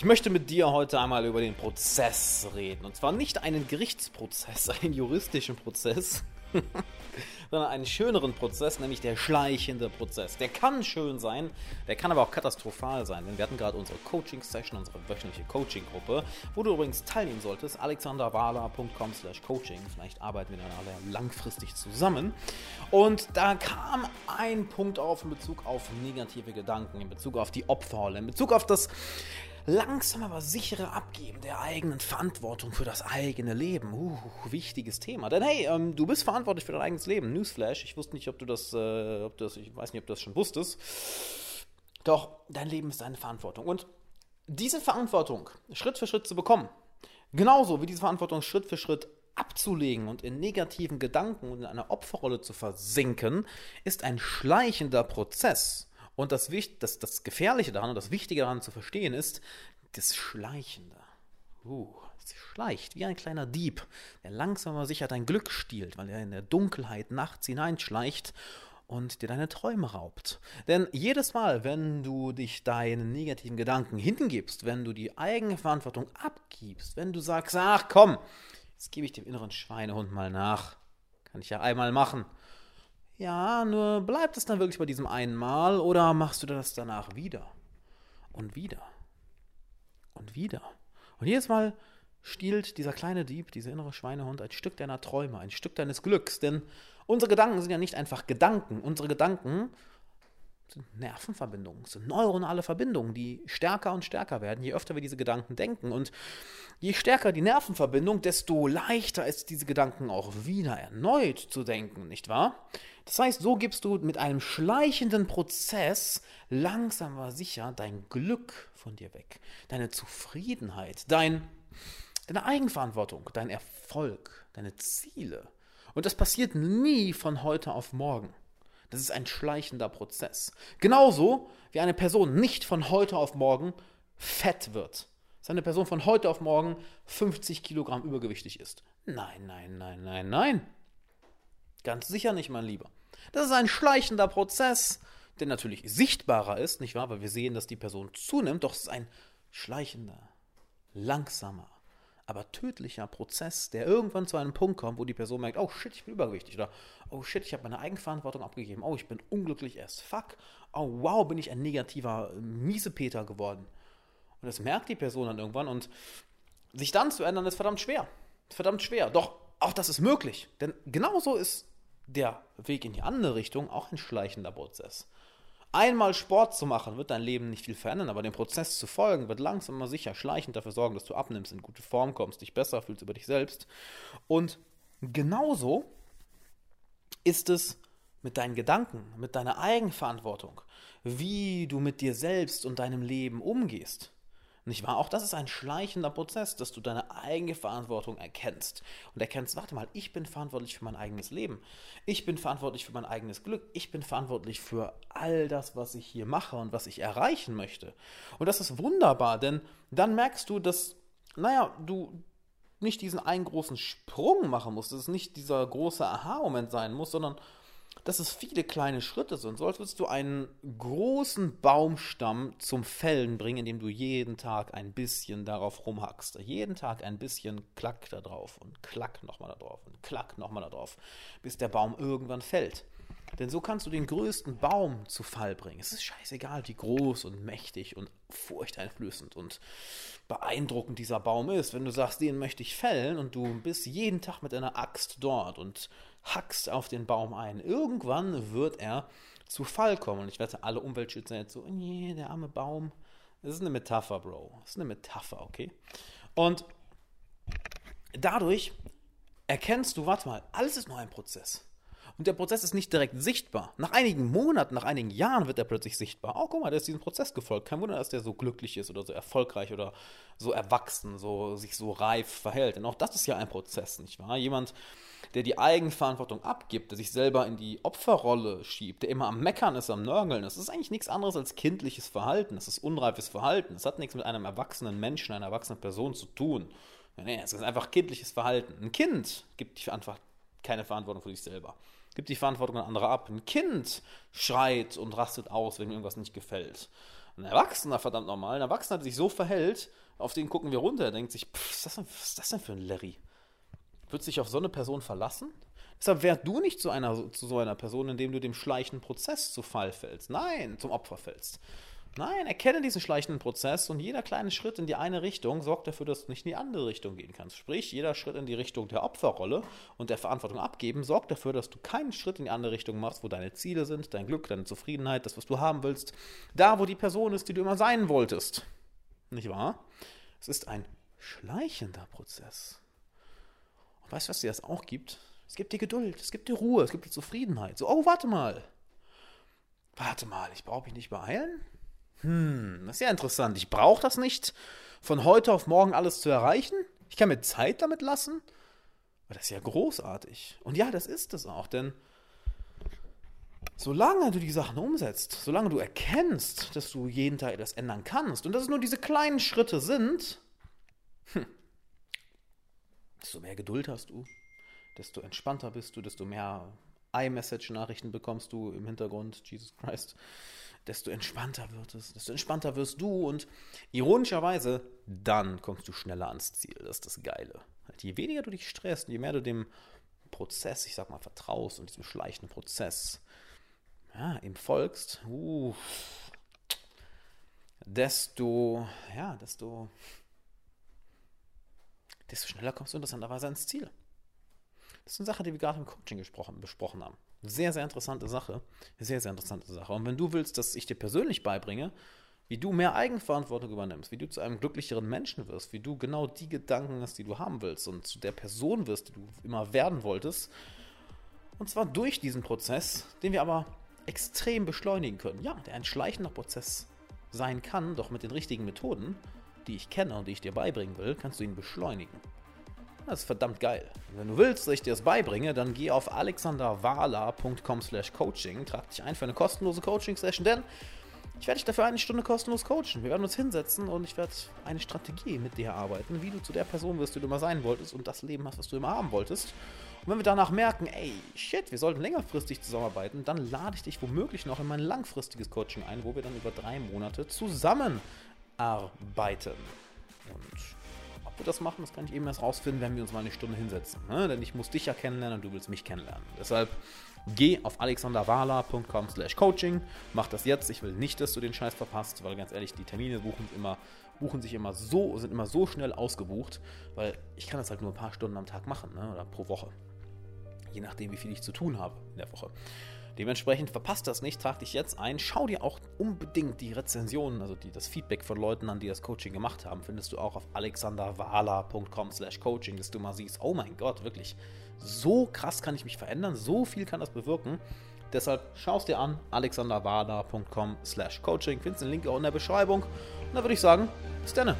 Ich möchte mit dir heute einmal über den Prozess reden. Und zwar nicht einen Gerichtsprozess, einen juristischen Prozess, sondern einen schöneren Prozess, nämlich der schleichende Prozess. Der kann schön sein, der kann aber auch katastrophal sein. Denn wir hatten gerade unsere Coaching-Session, unsere wöchentliche Coaching-Gruppe, wo du übrigens teilnehmen solltest, alexanderwala.com slash coaching. Vielleicht arbeiten wir dann alle langfristig zusammen. Und da kam ein Punkt auf in Bezug auf negative Gedanken, in Bezug auf die Opferrolle, in Bezug auf das langsam aber sichere Abgeben der eigenen Verantwortung für das eigene Leben. Uh, wichtiges Thema. Denn hey, ähm, du bist verantwortlich für dein eigenes Leben. Newsflash, ich wusste nicht, ob du das, äh, ob das, ich weiß nicht, ob du das schon wusstest. Doch, dein Leben ist deine Verantwortung. Und diese Verantwortung Schritt für Schritt zu bekommen, genauso wie diese Verantwortung Schritt für Schritt abzulegen und in negativen Gedanken und in einer Opferrolle zu versinken, ist ein schleichender Prozess. Und das, das, das Gefährliche daran und das Wichtige daran zu verstehen ist, das Schleichende. Uh, es schleicht wie ein kleiner Dieb, der langsam aber sicher dein Glück stiehlt, weil er in der Dunkelheit nachts hineinschleicht und dir deine Träume raubt. Denn jedes Mal, wenn du dich deinen negativen Gedanken hingibst, wenn du die eigene Verantwortung abgibst, wenn du sagst, ach komm, jetzt gebe ich dem inneren Schweinehund mal nach, kann ich ja einmal machen, ja, nur bleibt es dann wirklich bei diesem einen Mal oder machst du das danach wieder? Und wieder. Und wieder. Und jedes Mal stiehlt dieser kleine Dieb, dieser innere Schweinehund, ein Stück deiner Träume, ein Stück deines Glücks. Denn unsere Gedanken sind ja nicht einfach Gedanken. Unsere Gedanken Nervenverbindungen, sind neuronale Verbindungen, die stärker und stärker werden, je öfter wir diese Gedanken denken. Und je stärker die Nervenverbindung, desto leichter ist diese Gedanken auch wieder erneut zu denken, nicht wahr? Das heißt, so gibst du mit einem schleichenden Prozess langsam aber sicher dein Glück von dir weg, deine Zufriedenheit, dein, deine Eigenverantwortung, dein Erfolg, deine Ziele. Und das passiert nie von heute auf morgen. Das ist ein schleichender Prozess. Genauso wie eine Person nicht von heute auf morgen fett wird. Dass eine Person von heute auf morgen 50 Kilogramm übergewichtig ist. Nein, nein, nein, nein, nein. Ganz sicher nicht, mein Lieber. Das ist ein schleichender Prozess, der natürlich sichtbarer ist, nicht wahr? Weil wir sehen, dass die Person zunimmt, doch es ist ein schleichender, langsamer, aber tödlicher Prozess, der irgendwann zu einem Punkt kommt, wo die Person merkt, oh shit, ich bin übergewichtig oder oh shit, ich habe meine Eigenverantwortung abgegeben, oh, ich bin unglücklich erst, fuck, oh wow, bin ich ein negativer Miesepeter geworden. Und das merkt die Person dann irgendwann und sich dann zu ändern, ist verdammt schwer. Verdammt schwer. Doch auch das ist möglich. Denn genauso ist der Weg in die andere Richtung auch ein schleichender Prozess. Einmal Sport zu machen, wird dein Leben nicht viel verändern, aber dem Prozess zu folgen, wird langsam mal sicher schleichend dafür sorgen, dass du abnimmst, in gute Form kommst, dich besser fühlst über dich selbst. Und genauso ist es mit deinen Gedanken, mit deiner Eigenverantwortung, wie du mit dir selbst und deinem Leben umgehst. Nicht wahr? Auch das ist ein schleichender Prozess, dass du deine eigene Verantwortung erkennst. Und erkennst, warte mal, ich bin verantwortlich für mein eigenes Leben. Ich bin verantwortlich für mein eigenes Glück. Ich bin verantwortlich für all das, was ich hier mache und was ich erreichen möchte. Und das ist wunderbar, denn dann merkst du, dass, naja, du nicht diesen einen großen Sprung machen musst, dass es nicht dieser große Aha-Moment sein muss, sondern dass es viele kleine Schritte sind. So als würdest du einen großen Baumstamm zum Fällen bringen, indem du jeden Tag ein bisschen darauf rumhackst. Jeden Tag ein bisschen Klack da drauf und Klack nochmal da drauf und Klack nochmal da drauf, bis der Baum irgendwann fällt. Denn so kannst du den größten Baum zu Fall bringen. Es ist scheißegal, wie groß und mächtig und furchteinflößend und beeindruckend dieser Baum ist. Wenn du sagst, den möchte ich fällen und du bist jeden Tag mit einer Axt dort und hackst auf den Baum ein. Irgendwann wird er zu Fall kommen. Und ich wette, alle Umweltschützer jetzt so, nee, der arme Baum. Das ist eine Metapher, Bro. Das ist eine Metapher, okay? Und dadurch erkennst du, warte mal, alles ist nur ein Prozess. Und der Prozess ist nicht direkt sichtbar. Nach einigen Monaten, nach einigen Jahren wird er plötzlich sichtbar. Oh, guck mal, der ist diesem Prozess gefolgt. Kein Wunder, dass der so glücklich ist oder so erfolgreich oder so erwachsen, so, sich so reif verhält. Denn auch das ist ja ein Prozess, nicht wahr? Jemand, der die Eigenverantwortung abgibt, der sich selber in die Opferrolle schiebt, der immer am Meckern ist, am Nörgeln ist, das ist eigentlich nichts anderes als kindliches Verhalten. Das ist unreifes Verhalten. Das hat nichts mit einem erwachsenen Menschen, einer erwachsenen Person zu tun. Nee, es ist einfach kindliches Verhalten. Ein Kind gibt einfach keine Verantwortung für sich selber gibt die Verantwortung an andere ab. Ein Kind schreit und rastet aus, wenn ihm irgendwas nicht gefällt. Ein Erwachsener, verdammt normal, ein Erwachsener, der sich so verhält, auf den gucken wir runter, der denkt sich, pff, was, ist das denn, was ist das denn für ein Larry? Wird sich auf so eine Person verlassen? Deshalb wär du nicht zu, einer, zu so einer Person, indem du dem schleichenden Prozess zu Fall fällst. Nein, zum Opfer fällst. Nein, erkenne diesen schleichenden Prozess und jeder kleine Schritt in die eine Richtung sorgt dafür, dass du nicht in die andere Richtung gehen kannst. Sprich, jeder Schritt in die Richtung der Opferrolle und der Verantwortung abgeben sorgt dafür, dass du keinen Schritt in die andere Richtung machst, wo deine Ziele sind, dein Glück, deine Zufriedenheit, das, was du haben willst, da, wo die Person ist, die du immer sein wolltest. Nicht wahr? Es ist ein schleichender Prozess. Und weißt du, was dir das auch gibt? Es gibt dir Geduld, es gibt dir Ruhe, es gibt dir Zufriedenheit. So, oh, warte mal. Warte mal, ich brauche mich nicht beeilen? Hm, das ist ja interessant. Ich brauche das nicht, von heute auf morgen alles zu erreichen. Ich kann mir Zeit damit lassen. Aber das ist ja großartig. Und ja, das ist es auch, denn solange du die Sachen umsetzt, solange du erkennst, dass du jeden Tag etwas ändern kannst und dass es nur diese kleinen Schritte sind, hm, desto mehr Geduld hast du, desto entspannter bist du, desto mehr iMessage-Nachrichten bekommst du im Hintergrund, Jesus Christ, desto entspannter wird es, desto entspannter wirst du und ironischerweise, dann kommst du schneller ans Ziel. Das ist das Geile. Halt, je weniger du dich stresst, je mehr du dem Prozess, ich sag mal, vertraust und diesem schleichenden Prozess, ja, ihm folgst, uh, desto, ja, desto, desto schneller kommst du interessanterweise ans Ziel. Das ist eine Sache, die wir gerade im Coaching besprochen haben. Sehr, sehr interessante Sache. Sehr, sehr interessante Sache. Und wenn du willst, dass ich dir persönlich beibringe, wie du mehr Eigenverantwortung übernimmst, wie du zu einem glücklicheren Menschen wirst, wie du genau die Gedanken hast, die du haben willst und zu der Person wirst, die du immer werden wolltest. Und zwar durch diesen Prozess, den wir aber extrem beschleunigen können. Ja, der ein schleichender Prozess sein kann, doch mit den richtigen Methoden, die ich kenne und die ich dir beibringen will, kannst du ihn beschleunigen. Das ist verdammt geil. wenn du willst, dass ich dir das beibringe, dann geh auf alexanderwala.com slash coaching, trag dich ein für eine kostenlose Coaching-Session, denn ich werde dich dafür eine Stunde kostenlos coachen. Wir werden uns hinsetzen und ich werde eine Strategie mit dir erarbeiten, wie du zu der Person wirst, die du immer sein wolltest und das Leben hast, was du immer haben wolltest. Und wenn wir danach merken, ey, shit, wir sollten längerfristig zusammenarbeiten, dann lade ich dich womöglich noch in mein langfristiges Coaching ein, wo wir dann über drei Monate zusammenarbeiten. Und wir das machen, das kann ich eben erst rausfinden, wenn wir uns mal eine Stunde hinsetzen. Ne? Denn ich muss dich ja kennenlernen und du willst mich kennenlernen. Deshalb geh auf alexanderwala.com slash coaching, mach das jetzt. Ich will nicht, dass du den Scheiß verpasst, weil ganz ehrlich, die Termine buchen, immer, buchen sich immer so, sind immer so schnell ausgebucht, weil ich kann das halt nur ein paar Stunden am Tag machen ne? oder pro Woche. Je nachdem, wie viel ich zu tun habe in der Woche. Dementsprechend verpasst das nicht, trag dich jetzt ein. Schau dir auch unbedingt die Rezensionen, also die, das Feedback von Leuten an, die das Coaching gemacht haben, findest du auch auf alexanderwala.com slash coaching, dass du mal siehst, oh mein Gott, wirklich, so krass kann ich mich verändern, so viel kann das bewirken. Deshalb schau es dir an, alexanderwala.com slash coaching, findest den Link auch in der Beschreibung. Und dann würde ich sagen, bis dann.